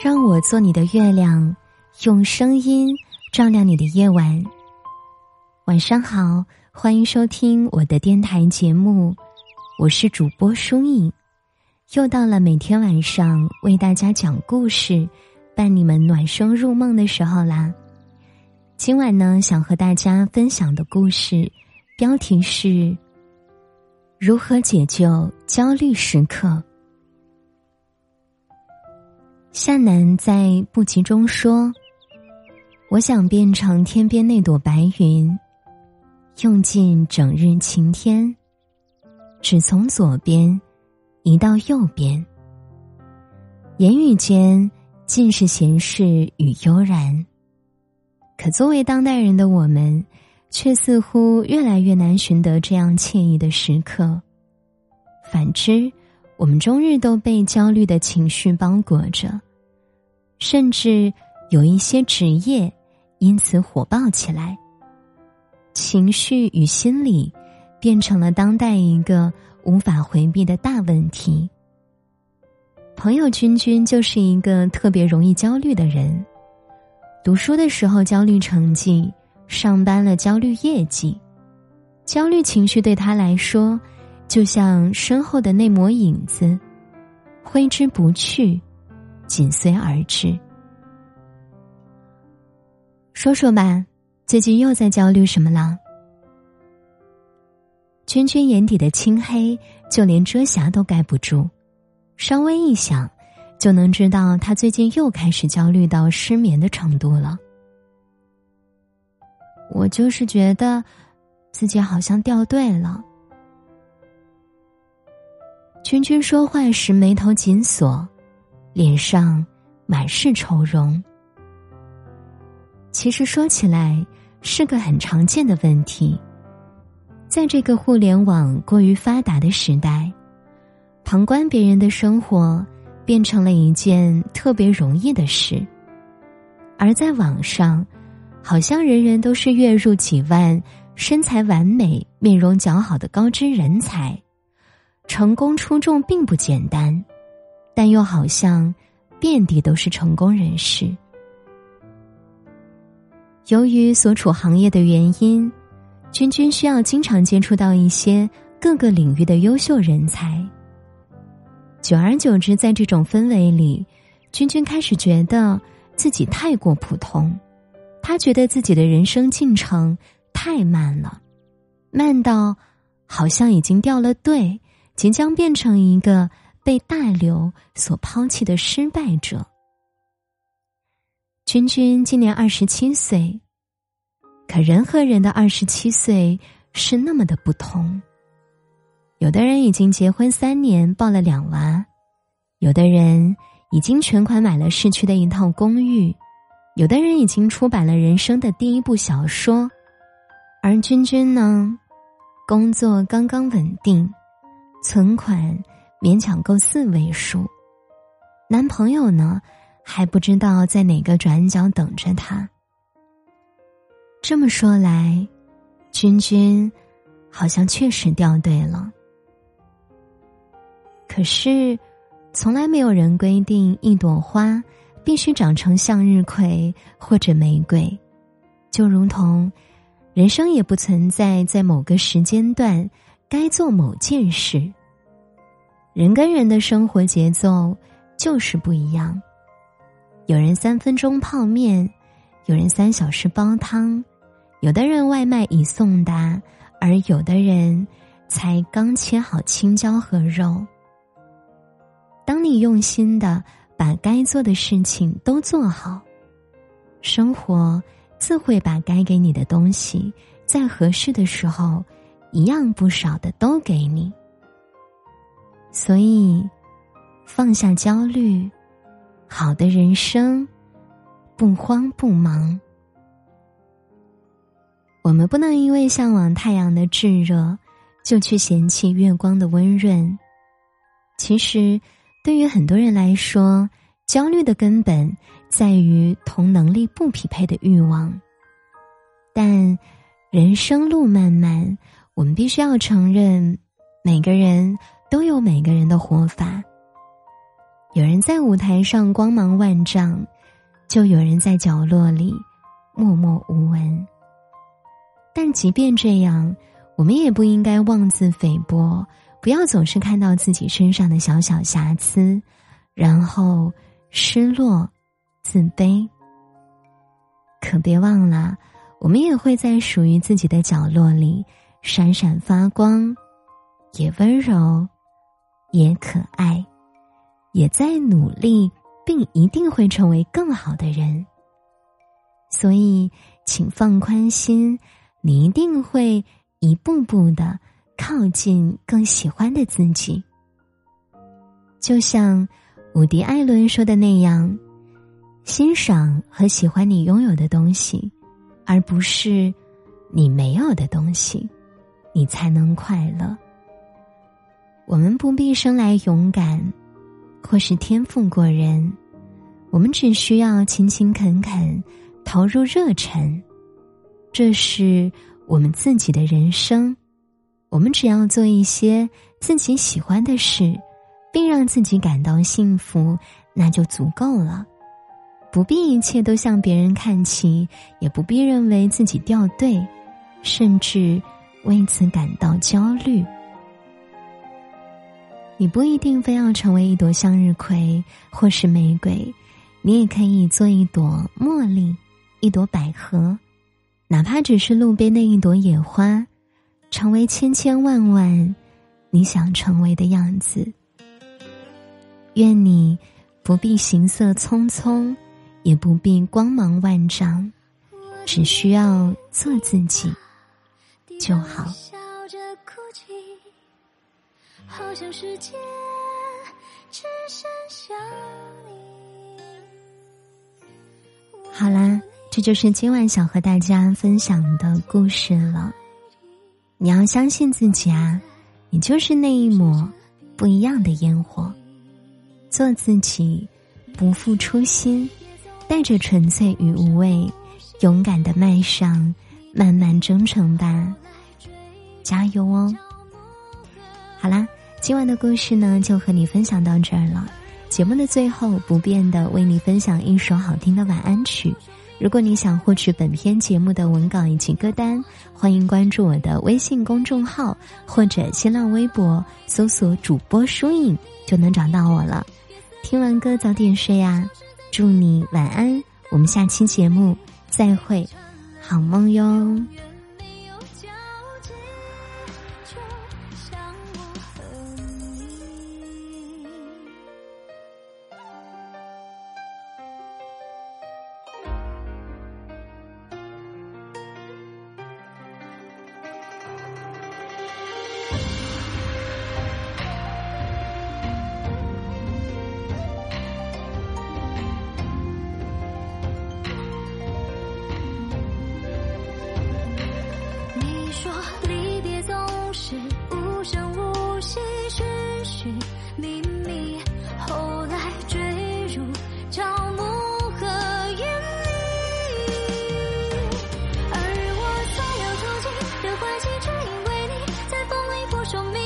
让我做你的月亮，用声音照亮你的夜晚。晚上好，欢迎收听我的电台节目，我是主播舒影。又到了每天晚上为大家讲故事、伴你们暖声入梦的时候啦。今晚呢，想和大家分享的故事标题是：如何解救焦虑时刻。夏楠在不集中说：“我想变成天边那朵白云，用尽整日晴天，只从左边移到右边。言语间尽是闲适与悠然。可作为当代人的我们，却似乎越来越难寻得这样惬意的时刻。反之，我们终日都被焦虑的情绪包裹着。”甚至有一些职业因此火爆起来。情绪与心理变成了当代一个无法回避的大问题。朋友君君就是一个特别容易焦虑的人，读书的时候焦虑成绩，上班了焦虑业绩，焦虑情绪对他来说就像身后的那抹影子，挥之不去。紧随而至。说说吧，最近又在焦虑什么了？君君眼底的青黑，就连遮瑕都盖不住，稍微一想，就能知道他最近又开始焦虑到失眠的程度了。我就是觉得，自己好像掉队了。君君说话时眉头紧锁。脸上满是愁容。其实说起来是个很常见的问题，在这个互联网过于发达的时代，旁观别人的生活变成了一件特别容易的事，而在网上，好像人人都是月入几万、身材完美、面容姣好的高知人才，成功出众并不简单。但又好像遍地都是成功人士。由于所处行业的原因，君君需要经常接触到一些各个领域的优秀人才。久而久之，在这种氛围里，君君开始觉得自己太过普通。他觉得自己的人生进程太慢了，慢到好像已经掉了队，即将变成一个。被大流所抛弃的失败者，君君今年二十七岁，可人和人的二十七岁是那么的不同。有的人已经结婚三年，抱了两娃；有的人已经全款买了市区的一套公寓；有的人已经出版了人生的第一部小说。而君君呢，工作刚刚稳定，存款。勉强够四位数，男朋友呢还不知道在哪个转角等着他。这么说来，君君好像确实掉队了。可是，从来没有人规定一朵花必须长成向日葵或者玫瑰，就如同人生也不存在在某个时间段该做某件事。人跟人的生活节奏就是不一样，有人三分钟泡面，有人三小时煲汤，有的人外卖已送达，而有的人才刚切好青椒和肉。当你用心的把该做的事情都做好，生活自会把该给你的东西，在合适的时候，一样不少的都给你。所以，放下焦虑，好的人生不慌不忙。我们不能因为向往太阳的炙热，就去嫌弃月光的温润。其实，对于很多人来说，焦虑的根本在于同能力不匹配的欲望。但人生路漫漫，我们必须要承认，每个人。都有每个人的活法。有人在舞台上光芒万丈，就有人在角落里默默无闻。但即便这样，我们也不应该妄自菲薄，不要总是看到自己身上的小小瑕疵，然后失落、自卑。可别忘了，我们也会在属于自己的角落里闪闪发光，也温柔，也可爱，也在努力，并一定会成为更好的人。所以，请放宽心。你一定会一步步的靠近更喜欢的自己，就像伍迪·艾伦说的那样：“欣赏和喜欢你拥有的东西，而不是你没有的东西，你才能快乐。”我们不必生来勇敢，或是天赋过人，我们只需要勤勤恳恳，投入热忱。这是我们自己的人生，我们只要做一些自己喜欢的事，并让自己感到幸福，那就足够了。不必一切都向别人看齐，也不必认为自己掉队，甚至为此感到焦虑。你不一定非要成为一朵向日葵或是玫瑰，你也可以做一朵茉莉，一朵百合。哪怕只是路边的一朵野花，成为千千万万你想成为的样子。愿你不必行色匆匆，也不必光芒万丈，只需要做自己就好。好像世界只剩下好啦。这就是今晚想和大家分享的故事了。你要相信自己啊，你就是那一抹不一样的烟火。做自己，不负初心，带着纯粹与无畏，勇敢的迈上漫漫征程吧。加油哦！好啦，今晚的故事呢，就和你分享到这儿了。节目的最后，不变的为你分享一首好听的晚安曲。如果你想获取本篇节目的文稿以及歌单，欢迎关注我的微信公众号或者新浪微博，搜索“主播疏影”就能找到我了。听完歌早点睡呀，祝你晚安，我们下期节目再会，好梦哟。像我